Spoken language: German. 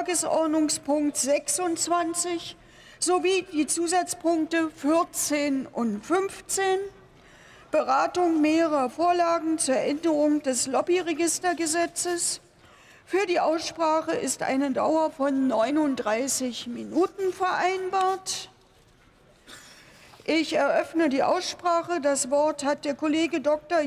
Tagesordnungspunkt 26 sowie die Zusatzpunkte 14 und 15. Beratung mehrerer Vorlagen zur Änderung des Lobbyregistergesetzes. Für die Aussprache ist eine Dauer von 39 Minuten vereinbart. Ich eröffne die Aussprache. Das Wort hat der Kollege Dr.